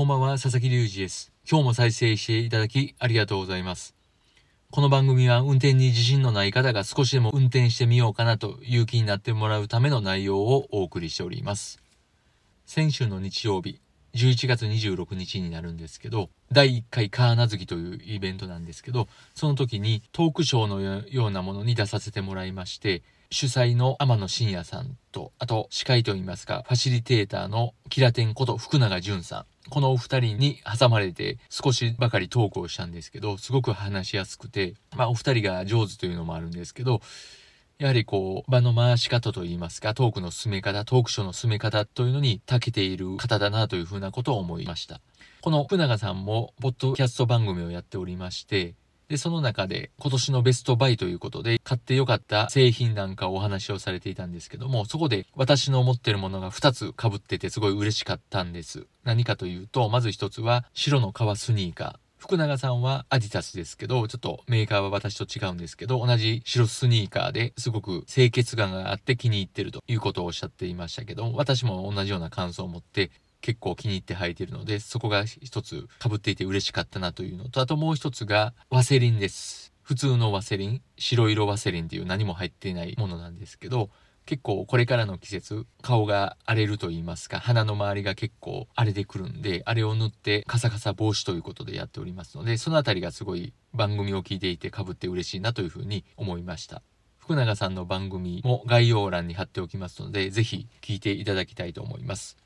こんばんは、佐々木隆二です。今日も再生していただきありがとうございます。この番組は運転に自信のない方が少しでも運転してみようかなという気になってもらうための内容をお送りしております。先週の日曜日、11月26日になるんですけど、第1回カーナズキというイベントなんですけど、その時にトークショーのようなものに出させてもらいまして、主催の天野真也さんと、あと司会といいますか、ファシリテーターのキラテンこと福永淳さん。このお二人に挟まれて少しばかりトークをしたんですけど、すごく話しやすくて、まあお二人が上手というのもあるんですけど、やはりこう、場の回し方といいますか、トークの進め方、トークショーの進め方というのに長けている方だなというふうなことを思いました。この福永さんも、ポッドキャスト番組をやっておりまして、で、その中で今年のベストバイということで買ってよかった製品なんかをお話をされていたんですけども、そこで私の持ってるものが2つ被っててすごい嬉しかったんです。何かというと、まず1つは白の革スニーカー。福永さんはアディタスですけど、ちょっとメーカーは私と違うんですけど、同じ白スニーカーですごく清潔感があって気に入ってるということをおっしゃっていましたけど、私も同じような感想を持って結構気に入って履いてるので、そこが一つ被っていて嬉しかったなというのと、あともう一つがワセリンです。普通のワセリン、白色ワセリンっていう何も入っていないものなんですけど、結構これからの季節顔が荒れると言いますか鼻の周りが結構荒れてくるんであれを塗ってカサカサ防止ということでやっておりますのでそのあたりがすごい番組を聞いていて被って嬉しいなというふうに思いました福永さんの番組も概要欄に貼っておきますのでぜひ聞いていただきたいと思います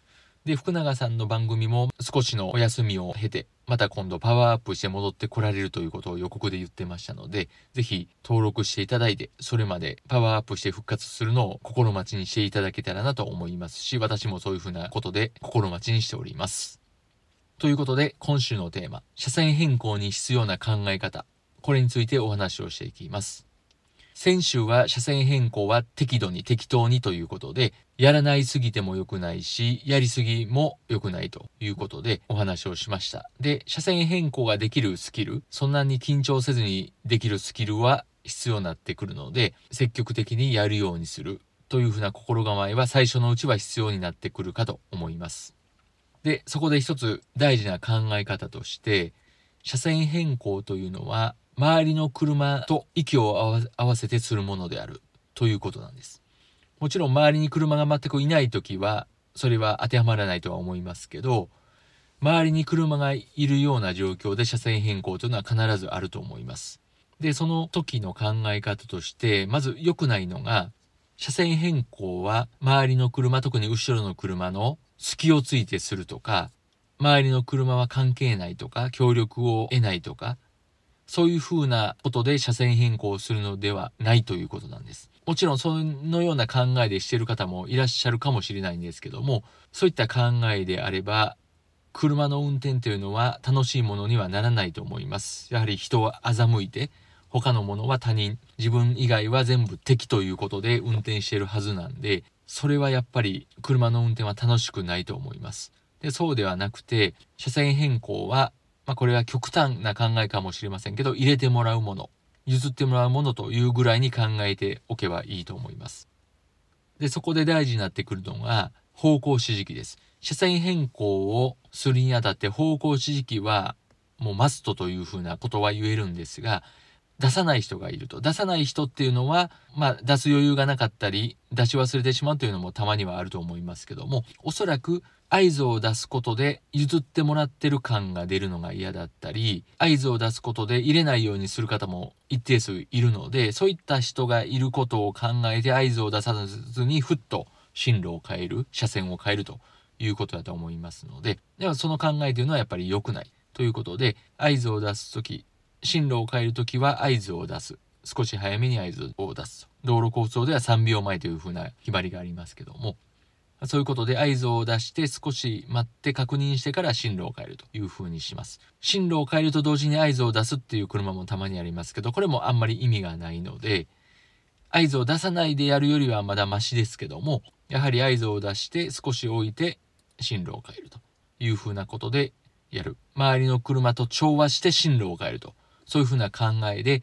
で福永さんの番組も少しのお休みを経てまた今度パワーアップして戻ってこられるということを予告で言ってましたので、ぜひ登録していただいて、それまでパワーアップして復活するのを心待ちにしていただけたらなと思いますし、私もそういうふうなことで心待ちにしております。ということで、今週のテーマ、車線変更に必要な考え方。これについてお話をしていきます。先週は車線変更は適度に適当にということで、やらないすぎても良くないし、やりすぎも良くないということでお話をしました。で、車線変更ができるスキル、そんなに緊張せずにできるスキルは必要になってくるので、積極的にやるようにするというふうな心構えは最初のうちは必要になってくるかと思います。で、そこで一つ大事な考え方として、車線変更というのは周りの車と息を合わせてするものであるということなんです。もちろん周りに車が全くいない時はそれは当てはまらないとは思いますけど周りに車がいるような状況で車線変更というのは必ずあると思います。でその時の考え方としてまず良くないのが車線変更は周りの車特に後ろの車の隙をついてするとか周りの車は関係ないとか協力を得ないとかそういうふうなことで車線変更をするのではないということなんです。もちろんそのような考えでしている方もいらっしゃるかもしれないんですけども、そういった考えであれば、車の運転というのは楽しいものにはならないと思います。やはり人は欺いて、他のものは他人、自分以外は全部敵ということで運転しているはずなんで、それはやっぱり車の運転は楽しくないと思います。でそうではなくて、車線変更はまあこれは極端な考えかもしれませんけど、入れてもらうもの、譲ってもらうものというぐらいに考えておけばいいと思います。で、そこで大事になってくるのが方向指示器です。車線変更をするにあたって方向指示器はもうマストというふうなことは言えるんですが、出さない人がいると。出さない人っていうのは、まあ出す余裕がなかったり、出し忘れてしまうというのもたまにはあると思いますけども、おそらく合図を出すことで譲ってもらってる感が出るのが嫌だったり、合図を出すことで入れないようにする方も一定数いるので、そういった人がいることを考えて合図を出さずにふっと進路を変える、車線を変えるということだと思いますので、ではその考えというのはやっぱり良くないということで、合図を出すとき、進路を変えるときは合図を出す。少し早めに合図を出す道路構想では3秒前というふうな決まりがありますけどもそういうことで合図を出して少し待って確認してから進路を変えるというふうにします。進路を変えると同時に合図を出すっていう車もたまにありますけど、これもあんまり意味がないので、合図を出さないでやるよりはまだマシですけども、やはり合図を出して少し置いて進路を変えるというふうなことでやる。周りの車と調和して進路を変えると。そういうふうな考えで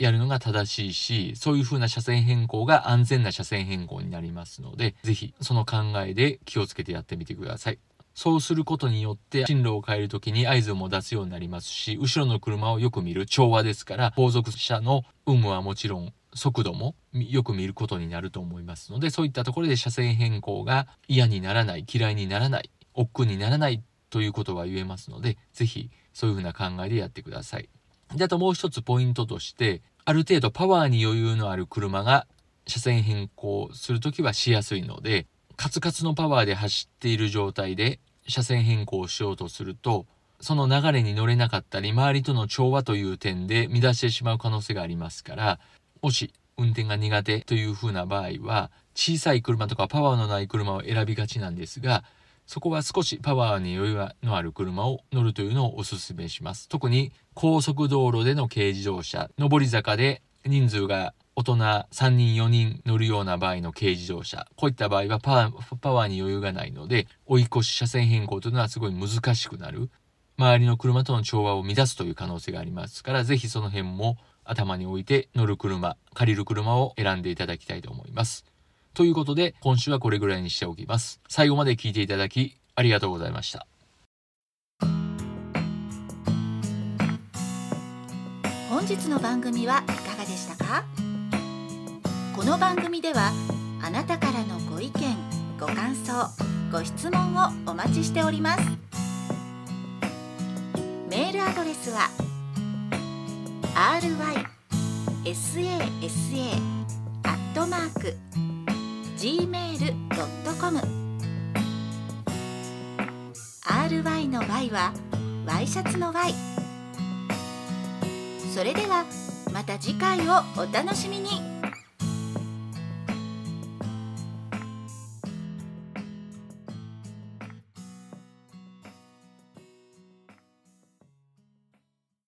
やるのが正しいし、そういう風な車線変更が安全な車線変更になりますので、ぜひその考えで気をつけてやってみてください。そうすることによって進路を変える時に合図も出すようになりますし、後ろの車をよく見る調和ですから、後続車の有無はもちろん速度もよく見ることになると思いますので、そういったところで車線変更が嫌にならない、嫌いにならない、億劫にならないということは言えますので、ぜひそういうふうな考えでやってください。で、あともう一つポイントとして、ある程度パワーに余裕のある車が車線変更するときはしやすいので、カツカツのパワーで走っている状態で車線変更をしようとすると、その流れに乗れなかったり、周りとの調和という点で乱してしまう可能性がありますから、もし運転が苦手という風な場合は、小さい車とかパワーのない車を選びがちなんですが、そこは少しパワーに余裕のある車を乗るというのをお勧めします。特に高速道路での軽自動車、上り坂で人数が大人3人4人乗るような場合の軽自動車、こういった場合はパワーに余裕がないので、追い越し車線変更というのはすごい難しくなる。周りの車との調和を乱すという可能性がありますから、ぜひその辺も頭に置いて乗る車、借りる車を選んでいただきたいと思います。ということで、今週はこれぐらいにしておきます。最後まで聞いていただき、ありがとうございました。本日の番組はいかがでしたか？この番組ではあなたからのご意見ご感想ご質問をお待ちしておりますメールアドレスは ryssa アットマーク gmail.com ry の y はワイシャツの y それではまた次回をお楽しみに。